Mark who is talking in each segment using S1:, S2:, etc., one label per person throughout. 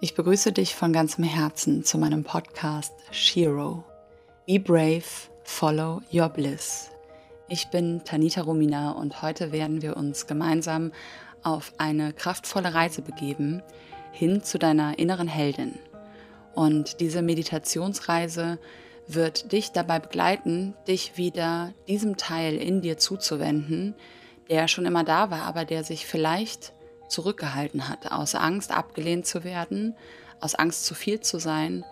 S1: Ich begrüße dich von ganzem Herzen zu meinem Podcast Shiro. Be brave, follow your bliss. Ich bin Tanita Romina und heute werden wir uns gemeinsam auf eine kraftvolle Reise begeben hin zu deiner inneren Heldin. Und diese Meditationsreise wird dich dabei begleiten, dich wieder diesem Teil in dir zuzuwenden, der schon immer da war, aber der sich vielleicht zurückgehalten hat, aus Angst abgelehnt zu werden, aus Angst zu viel zu sein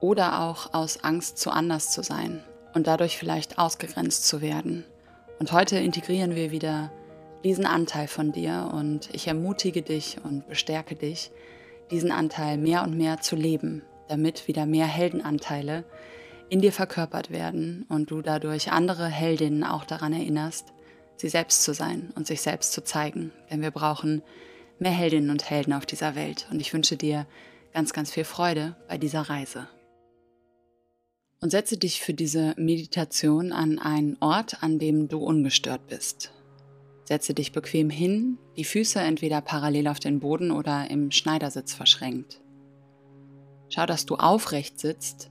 S1: oder auch aus Angst zu anders zu sein und dadurch vielleicht ausgegrenzt zu werden. Und heute integrieren wir wieder diesen Anteil von dir und ich ermutige dich und bestärke dich, diesen Anteil mehr und mehr zu leben, damit wieder mehr Heldenanteile in dir verkörpert werden und du dadurch andere Heldinnen auch daran erinnerst, sie selbst zu sein und sich selbst zu zeigen. Denn wir brauchen mehr Heldinnen und Helden auf dieser Welt. Und ich wünsche dir ganz, ganz viel Freude bei dieser Reise. Und setze dich für diese Meditation an einen Ort, an dem du ungestört bist. Setze dich bequem hin, die Füße entweder parallel auf den Boden oder im Schneidersitz verschränkt. Schau, dass du aufrecht sitzt,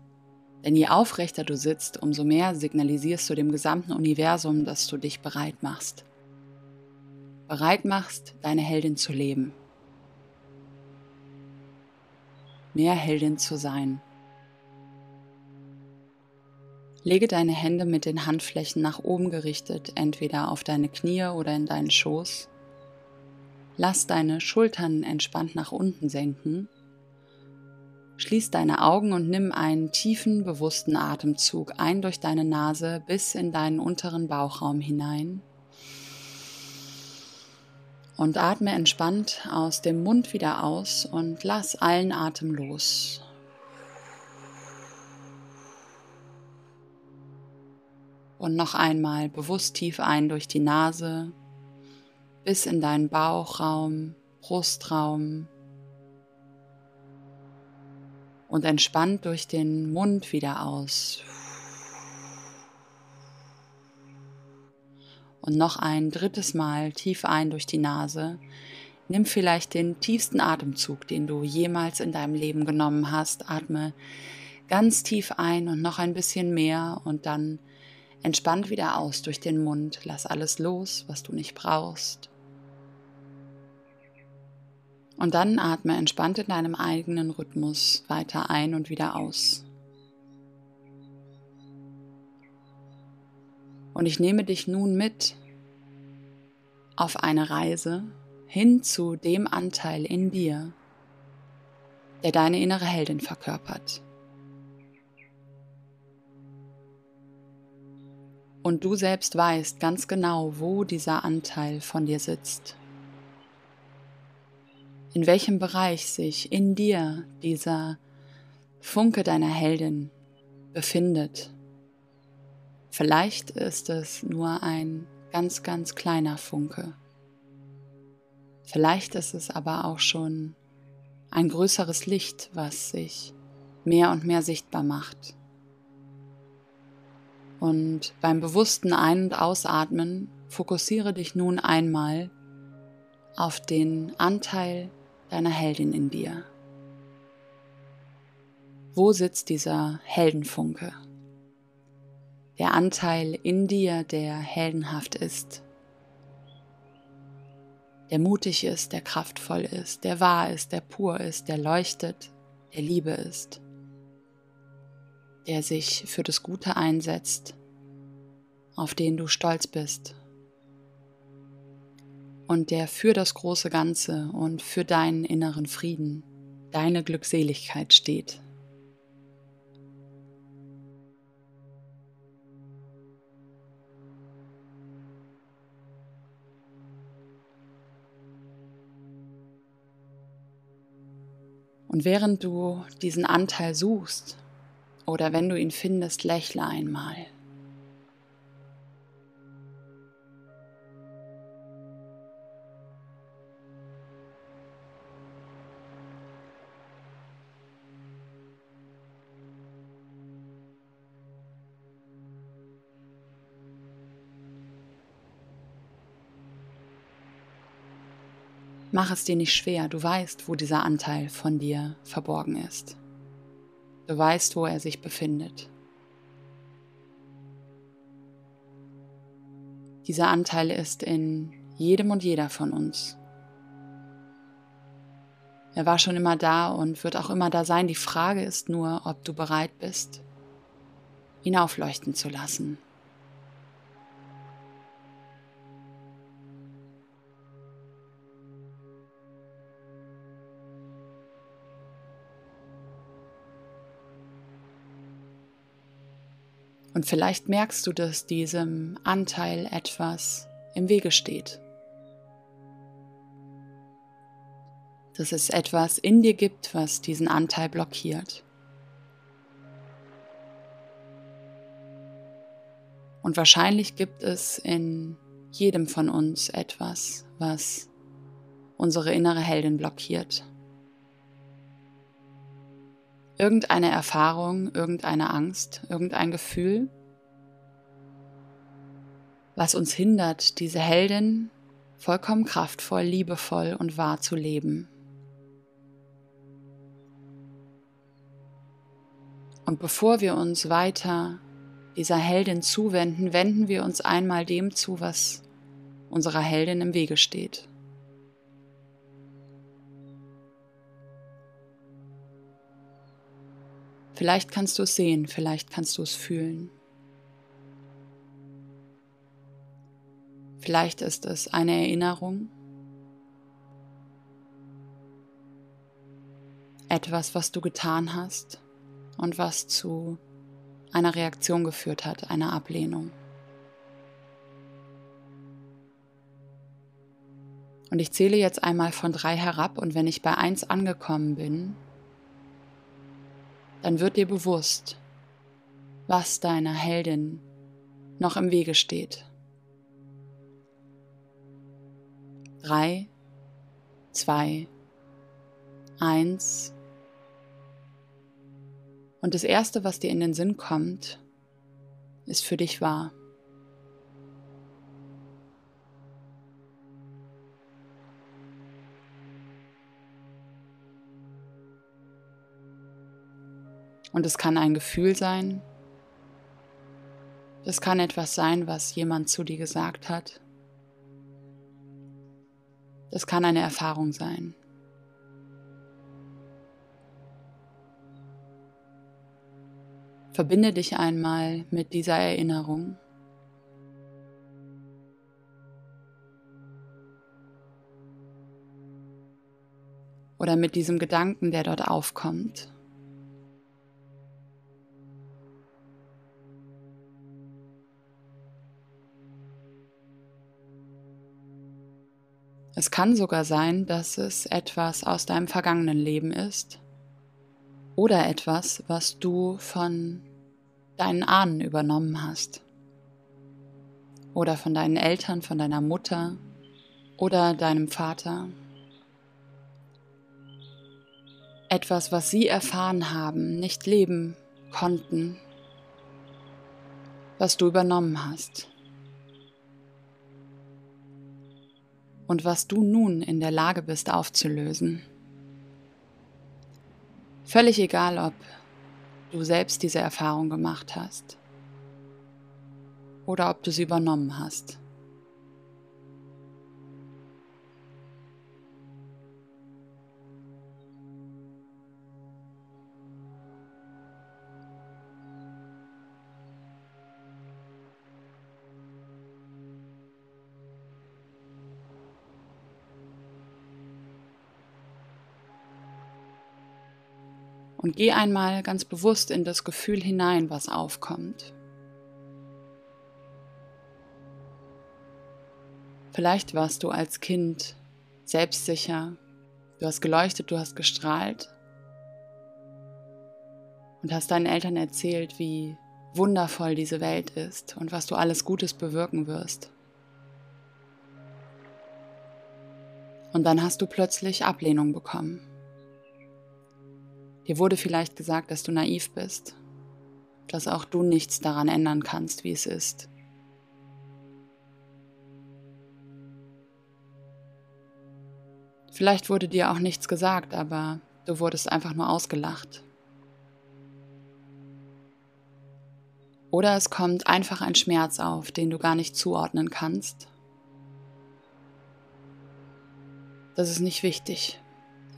S1: denn je aufrechter du sitzt, umso mehr signalisierst du dem gesamten Universum, dass du dich bereit machst bereit machst, deine Heldin zu leben. Mehr Heldin zu sein. Lege deine Hände mit den Handflächen nach oben gerichtet, entweder auf deine Knie oder in deinen Schoß. Lass deine Schultern entspannt nach unten senken. Schließ deine Augen und nimm einen tiefen, bewussten Atemzug ein durch deine Nase bis in deinen unteren Bauchraum hinein und atme entspannt aus dem Mund wieder aus und lass allen Atem los. Und noch einmal bewusst tief ein durch die Nase bis in deinen Bauchraum, Brustraum und entspannt durch den Mund wieder aus. Und noch ein drittes Mal tief ein durch die Nase. Nimm vielleicht den tiefsten Atemzug, den du jemals in deinem Leben genommen hast. Atme ganz tief ein und noch ein bisschen mehr und dann entspannt wieder aus durch den Mund. Lass alles los, was du nicht brauchst. Und dann atme entspannt in deinem eigenen Rhythmus weiter ein und wieder aus. Und ich nehme dich nun mit auf eine Reise hin zu dem Anteil in dir, der deine innere Heldin verkörpert. Und du selbst weißt ganz genau, wo dieser Anteil von dir sitzt. In welchem Bereich sich in dir dieser Funke deiner Heldin befindet. Vielleicht ist es nur ein ganz, ganz kleiner Funke. Vielleicht ist es aber auch schon ein größeres Licht, was sich mehr und mehr sichtbar macht. Und beim bewussten Ein- und Ausatmen fokussiere dich nun einmal auf den Anteil deiner Heldin in dir. Wo sitzt dieser Heldenfunke? Der Anteil in dir, der heldenhaft ist, der mutig ist, der kraftvoll ist, der wahr ist, der pur ist, der leuchtet, der Liebe ist, der sich für das Gute einsetzt, auf den du stolz bist und der für das große Ganze und für deinen inneren Frieden, deine Glückseligkeit steht. Und während du diesen Anteil suchst oder wenn du ihn findest, lächle einmal. Mach es dir nicht schwer, du weißt, wo dieser Anteil von dir verborgen ist. Du weißt, wo er sich befindet. Dieser Anteil ist in jedem und jeder von uns. Er war schon immer da und wird auch immer da sein. Die Frage ist nur, ob du bereit bist, ihn aufleuchten zu lassen. Und vielleicht merkst du, dass diesem Anteil etwas im Wege steht. Dass es etwas in dir gibt, was diesen Anteil blockiert. Und wahrscheinlich gibt es in jedem von uns etwas, was unsere innere Heldin blockiert. Irgendeine Erfahrung, irgendeine Angst, irgendein Gefühl, was uns hindert, diese Heldin vollkommen kraftvoll, liebevoll und wahr zu leben. Und bevor wir uns weiter dieser Heldin zuwenden, wenden wir uns einmal dem zu, was unserer Heldin im Wege steht. Vielleicht kannst du es sehen, vielleicht kannst du es fühlen. Vielleicht ist es eine Erinnerung, etwas, was du getan hast und was zu einer Reaktion geführt hat, einer Ablehnung. Und ich zähle jetzt einmal von drei herab und wenn ich bei eins angekommen bin, dann wird dir bewusst, was deiner Heldin noch im Wege steht. Drei, zwei, eins. Und das Erste, was dir in den Sinn kommt, ist für dich wahr. Und es kann ein Gefühl sein. Es kann etwas sein, was jemand zu dir gesagt hat. Es kann eine Erfahrung sein. Verbinde dich einmal mit dieser Erinnerung. Oder mit diesem Gedanken, der dort aufkommt. Es kann sogar sein, dass es etwas aus deinem vergangenen Leben ist oder etwas, was du von deinen Ahnen übernommen hast oder von deinen Eltern, von deiner Mutter oder deinem Vater. Etwas, was sie erfahren haben, nicht leben konnten, was du übernommen hast. Und was du nun in der Lage bist aufzulösen. Völlig egal, ob du selbst diese Erfahrung gemacht hast oder ob du sie übernommen hast. Und geh einmal ganz bewusst in das Gefühl hinein, was aufkommt. Vielleicht warst du als Kind selbstsicher, du hast geleuchtet, du hast gestrahlt und hast deinen Eltern erzählt, wie wundervoll diese Welt ist und was du alles Gutes bewirken wirst. Und dann hast du plötzlich Ablehnung bekommen. Dir wurde vielleicht gesagt, dass du naiv bist, dass auch du nichts daran ändern kannst, wie es ist. Vielleicht wurde dir auch nichts gesagt, aber du wurdest einfach nur ausgelacht. Oder es kommt einfach ein Schmerz auf, den du gar nicht zuordnen kannst. Das ist nicht wichtig.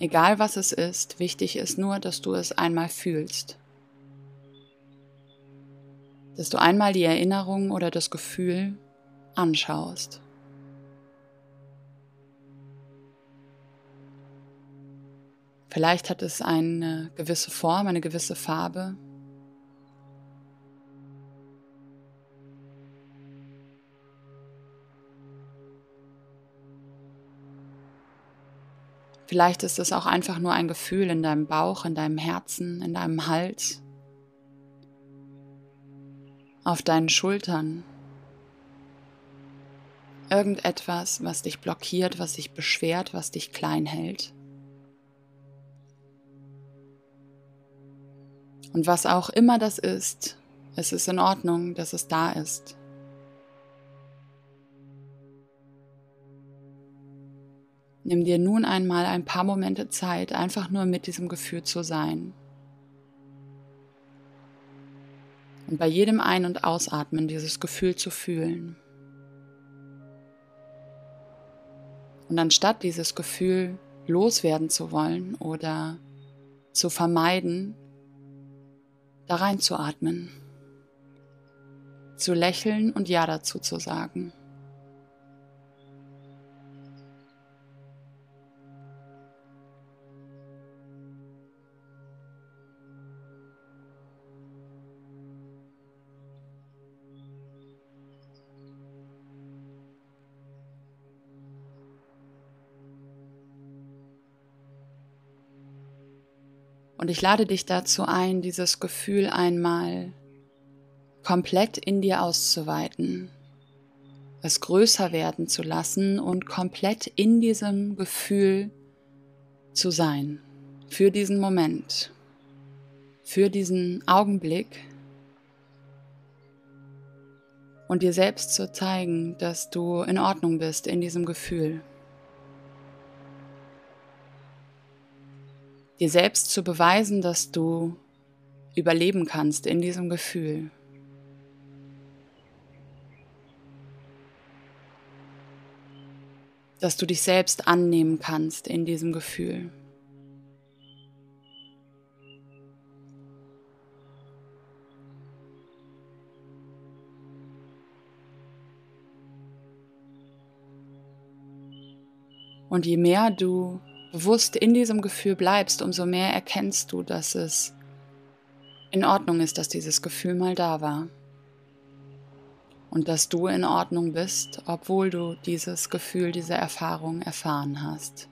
S1: Egal was es ist, wichtig ist nur, dass du es einmal fühlst. Dass du einmal die Erinnerung oder das Gefühl anschaust. Vielleicht hat es eine gewisse Form, eine gewisse Farbe. Vielleicht ist es auch einfach nur ein Gefühl in deinem Bauch, in deinem Herzen, in deinem Hals, auf deinen Schultern. Irgendetwas, was dich blockiert, was dich beschwert, was dich klein hält. Und was auch immer das ist, es ist in Ordnung, dass es da ist. Nimm dir nun einmal ein paar Momente Zeit, einfach nur mit diesem Gefühl zu sein. Und bei jedem Ein- und Ausatmen dieses Gefühl zu fühlen. Und anstatt dieses Gefühl loswerden zu wollen oder zu vermeiden, da reinzuatmen, zu lächeln und Ja dazu zu sagen. Und ich lade dich dazu ein, dieses Gefühl einmal komplett in dir auszuweiten, es größer werden zu lassen und komplett in diesem Gefühl zu sein, für diesen Moment, für diesen Augenblick und dir selbst zu zeigen, dass du in Ordnung bist in diesem Gefühl. Dir selbst zu beweisen, dass du überleben kannst in diesem Gefühl. Dass du dich selbst annehmen kannst in diesem Gefühl. Und je mehr du bewusst in diesem Gefühl bleibst, umso mehr erkennst du, dass es in Ordnung ist, dass dieses Gefühl mal da war. Und dass du in Ordnung bist, obwohl du dieses Gefühl, diese Erfahrung erfahren hast.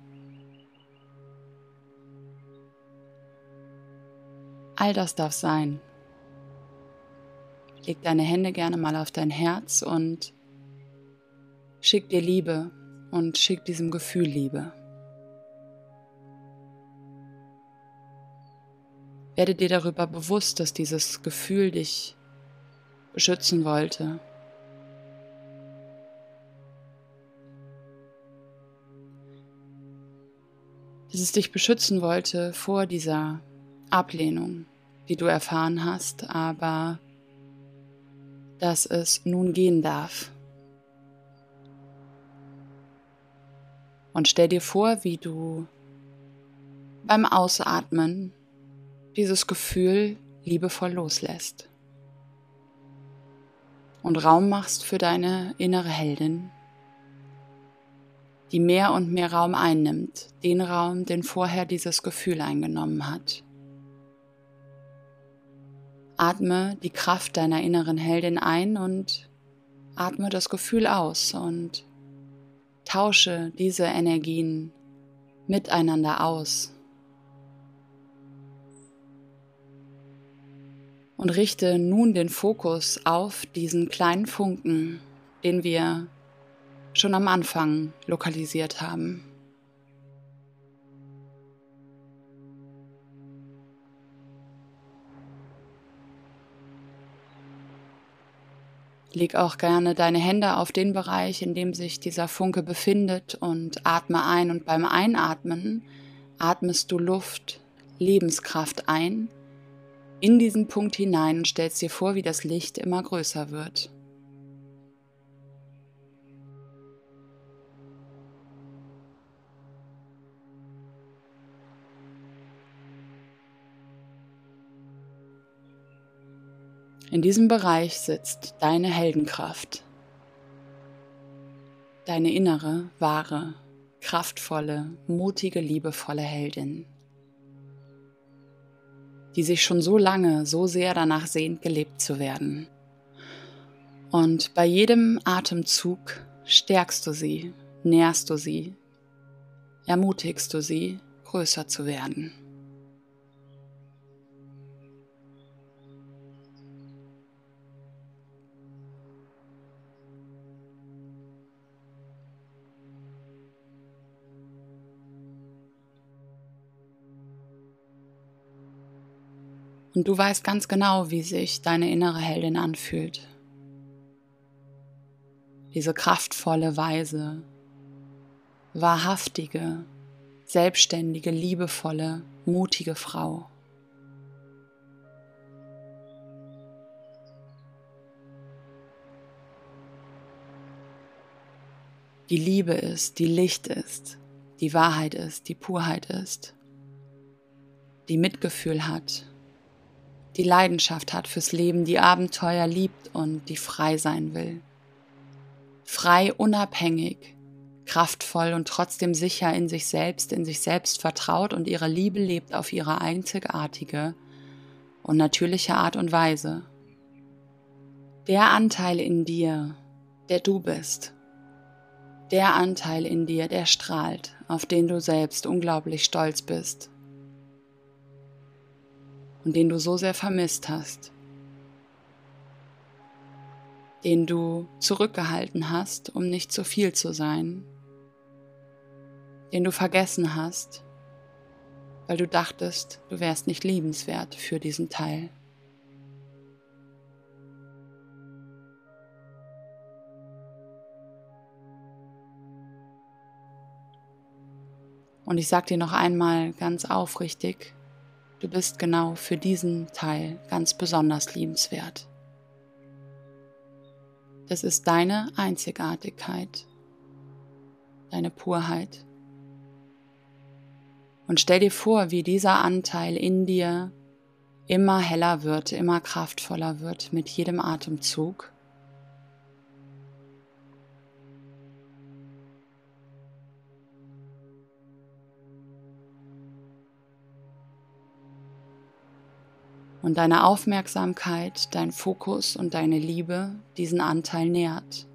S1: All das darf sein. Leg deine Hände gerne mal auf dein Herz und schick dir Liebe und schick diesem Gefühl Liebe. Werde dir darüber bewusst, dass dieses Gefühl dich beschützen wollte. Dass es dich beschützen wollte vor dieser Ablehnung, die du erfahren hast, aber dass es nun gehen darf. Und stell dir vor, wie du beim Ausatmen dieses Gefühl liebevoll loslässt und Raum machst für deine innere Heldin, die mehr und mehr Raum einnimmt, den Raum, den vorher dieses Gefühl eingenommen hat. Atme die Kraft deiner inneren Heldin ein und atme das Gefühl aus und tausche diese Energien miteinander aus und richte nun den Fokus auf diesen kleinen Funken, den wir schon am Anfang lokalisiert haben. Leg auch gerne deine Hände auf den Bereich, in dem sich dieser Funke befindet und atme ein. Und beim Einatmen atmest du Luft, Lebenskraft ein in diesen Punkt hinein und stellst dir vor, wie das Licht immer größer wird. In diesem Bereich sitzt deine Heldenkraft, deine innere, wahre, kraftvolle, mutige, liebevolle Heldin, die sich schon so lange, so sehr danach sehnt, gelebt zu werden. Und bei jedem Atemzug stärkst du sie, nährst du sie, ermutigst du sie, größer zu werden. Und du weißt ganz genau, wie sich deine innere Heldin anfühlt. Diese kraftvolle, weise, wahrhaftige, selbstständige, liebevolle, mutige Frau. Die Liebe ist, die Licht ist, die Wahrheit ist, die Purheit ist, die Mitgefühl hat, die Leidenschaft hat fürs Leben, die Abenteuer liebt und die frei sein will. Frei, unabhängig, kraftvoll und trotzdem sicher in sich selbst, in sich selbst vertraut und ihre Liebe lebt auf ihre einzigartige und natürliche Art und Weise. Der Anteil in dir, der du bist, der Anteil in dir, der strahlt, auf den du selbst unglaublich stolz bist und den du so sehr vermisst hast, den du zurückgehalten hast, um nicht zu viel zu sein, den du vergessen hast, weil du dachtest, du wärst nicht liebenswert für diesen Teil. Und ich sage dir noch einmal ganz aufrichtig, Du bist genau für diesen Teil ganz besonders liebenswert. Das ist deine Einzigartigkeit, deine Purheit. Und stell dir vor, wie dieser Anteil in dir immer heller wird, immer kraftvoller wird mit jedem Atemzug. Und deine Aufmerksamkeit, dein Fokus und deine Liebe diesen Anteil nährt.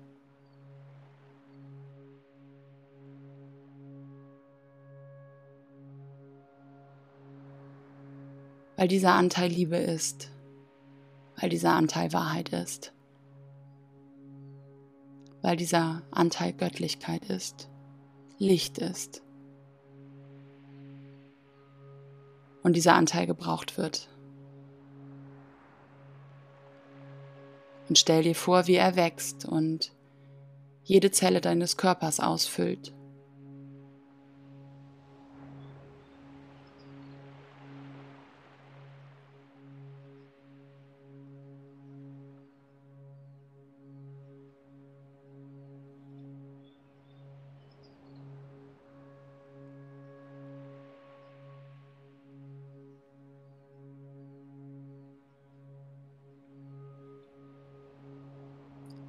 S1: Weil dieser Anteil Liebe ist, weil dieser Anteil Wahrheit ist, weil dieser Anteil Göttlichkeit ist, Licht ist und dieser Anteil gebraucht wird. Und stell dir vor, wie er wächst und jede Zelle deines Körpers ausfüllt.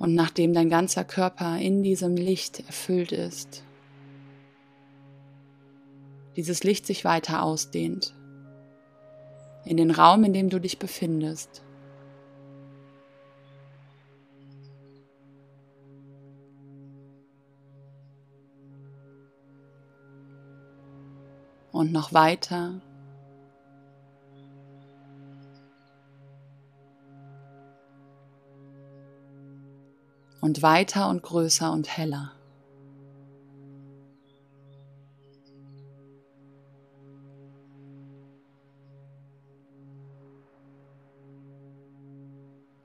S1: Und nachdem dein ganzer Körper in diesem Licht erfüllt ist, dieses Licht sich weiter ausdehnt, in den Raum, in dem du dich befindest, und noch weiter und weiter und größer und heller.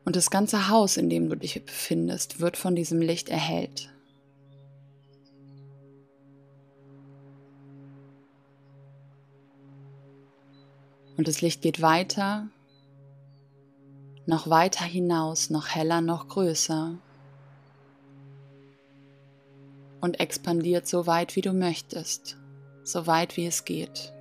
S1: Und das ganze Haus, in dem du dich befindest, wird von diesem Licht erhellt. Und das Licht geht weiter, noch weiter hinaus, noch heller, noch größer und expandiert so weit, wie du möchtest, so weit, wie es geht.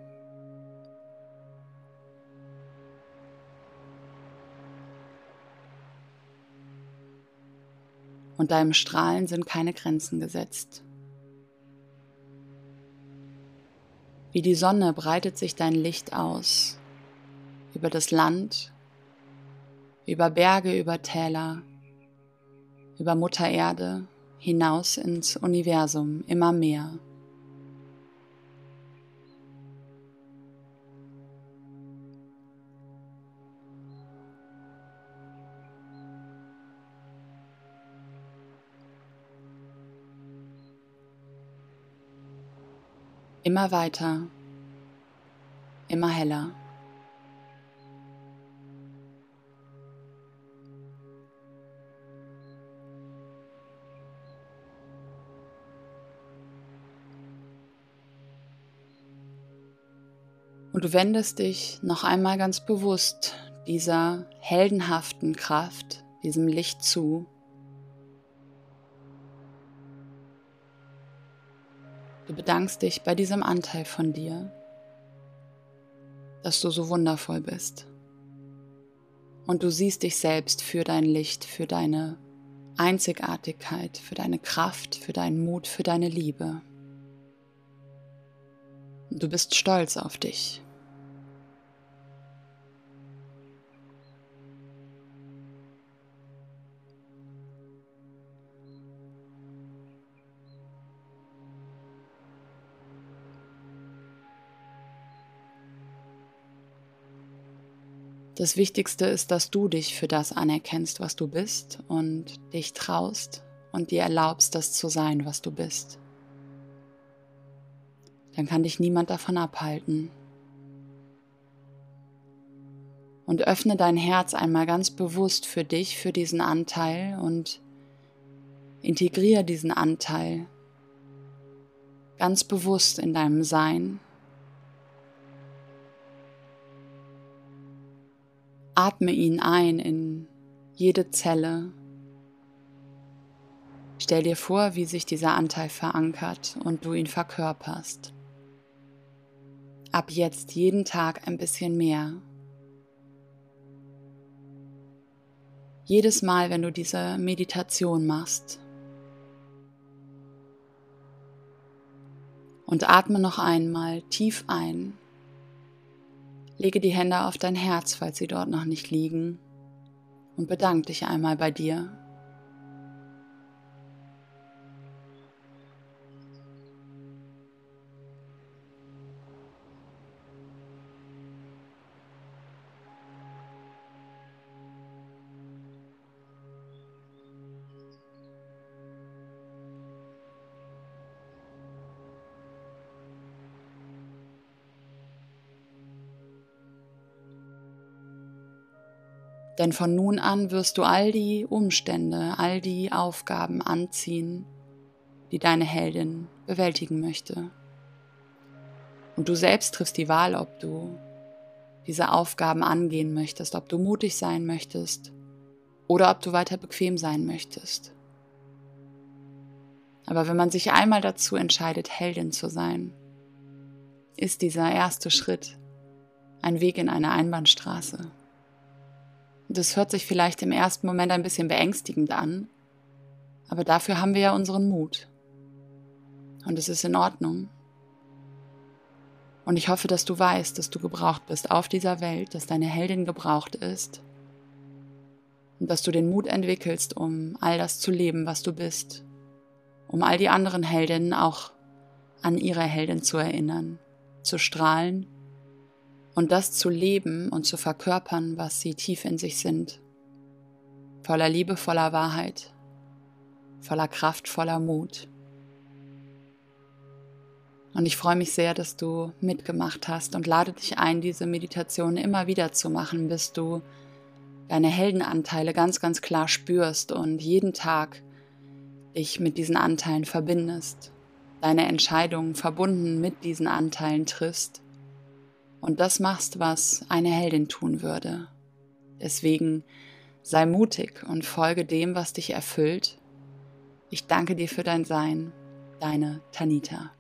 S1: und deinem Strahlen sind keine Grenzen gesetzt. Wie die Sonne breitet sich dein Licht aus über das Land, über Berge, über Täler, über Mutter Erde hinaus ins Universum immer mehr. Immer weiter, immer heller. Und du wendest dich noch einmal ganz bewusst dieser heldenhaften Kraft, diesem Licht zu, Du bedankst dich bei diesem Anteil von dir, dass du so wundervoll bist. Und du siehst dich selbst für dein Licht, für deine Einzigartigkeit, für deine Kraft, für deinen Mut, für deine Liebe. Du bist stolz auf dich. Das Wichtigste ist, dass du dich für das anerkennst, was du bist und dich traust und dir erlaubst, das zu sein, was du bist. Dann kann dich niemand davon abhalten. Und öffne dein Herz einmal ganz bewusst für dich, für diesen Anteil und integriere diesen Anteil ganz bewusst in deinem Sein Atme ihn ein in jede Zelle. Stell dir vor, wie sich dieser Anteil verankert und du ihn verkörperst. Ab jetzt jeden Tag ein bisschen mehr. Jedes Mal, wenn du diese Meditation machst. Und atme noch einmal tief ein Lege die Hände auf dein Herz, falls sie dort noch nicht liegen, und bedank dich einmal bei dir Denn von nun an wirst du all die Umstände, all die Aufgaben anziehen, die deine Heldin bewältigen möchte. Und du selbst triffst die Wahl, ob du diese Aufgaben angehen möchtest, ob du mutig sein möchtest oder ob du weiter bequem sein möchtest. Aber wenn man sich einmal dazu entscheidet, Heldin zu sein, ist dieser erste Schritt ein Weg in eine Einbahnstraße. Das hört sich vielleicht im ersten Moment ein bisschen beängstigend an, aber dafür haben wir ja unseren Mut. Und es ist in Ordnung. Und ich hoffe, dass du weißt, dass du gebraucht bist auf dieser Welt, dass deine Heldin gebraucht ist und dass du den Mut entwickelst, um all das zu leben, was du bist, um all die anderen Heldinnen auch an ihre Heldin zu erinnern, zu strahlen und das zu leben und zu verkörpern, was sie tief in sich sind. Voller Liebe, voller Wahrheit, voller Kraft, voller Mut. Und ich freue mich sehr, dass du mitgemacht hast und lade dich ein, diese Meditation immer wieder zu machen, bis du deine Heldenanteile ganz, ganz klar spürst und jeden Tag dich mit diesen Anteilen verbindest, deine Entscheidungen verbunden mit diesen Anteilen triffst und das machst, was eine Heldin tun würde. Deswegen sei mutig und folge dem, was dich erfüllt. Ich danke dir für dein Sein, deine Tanita.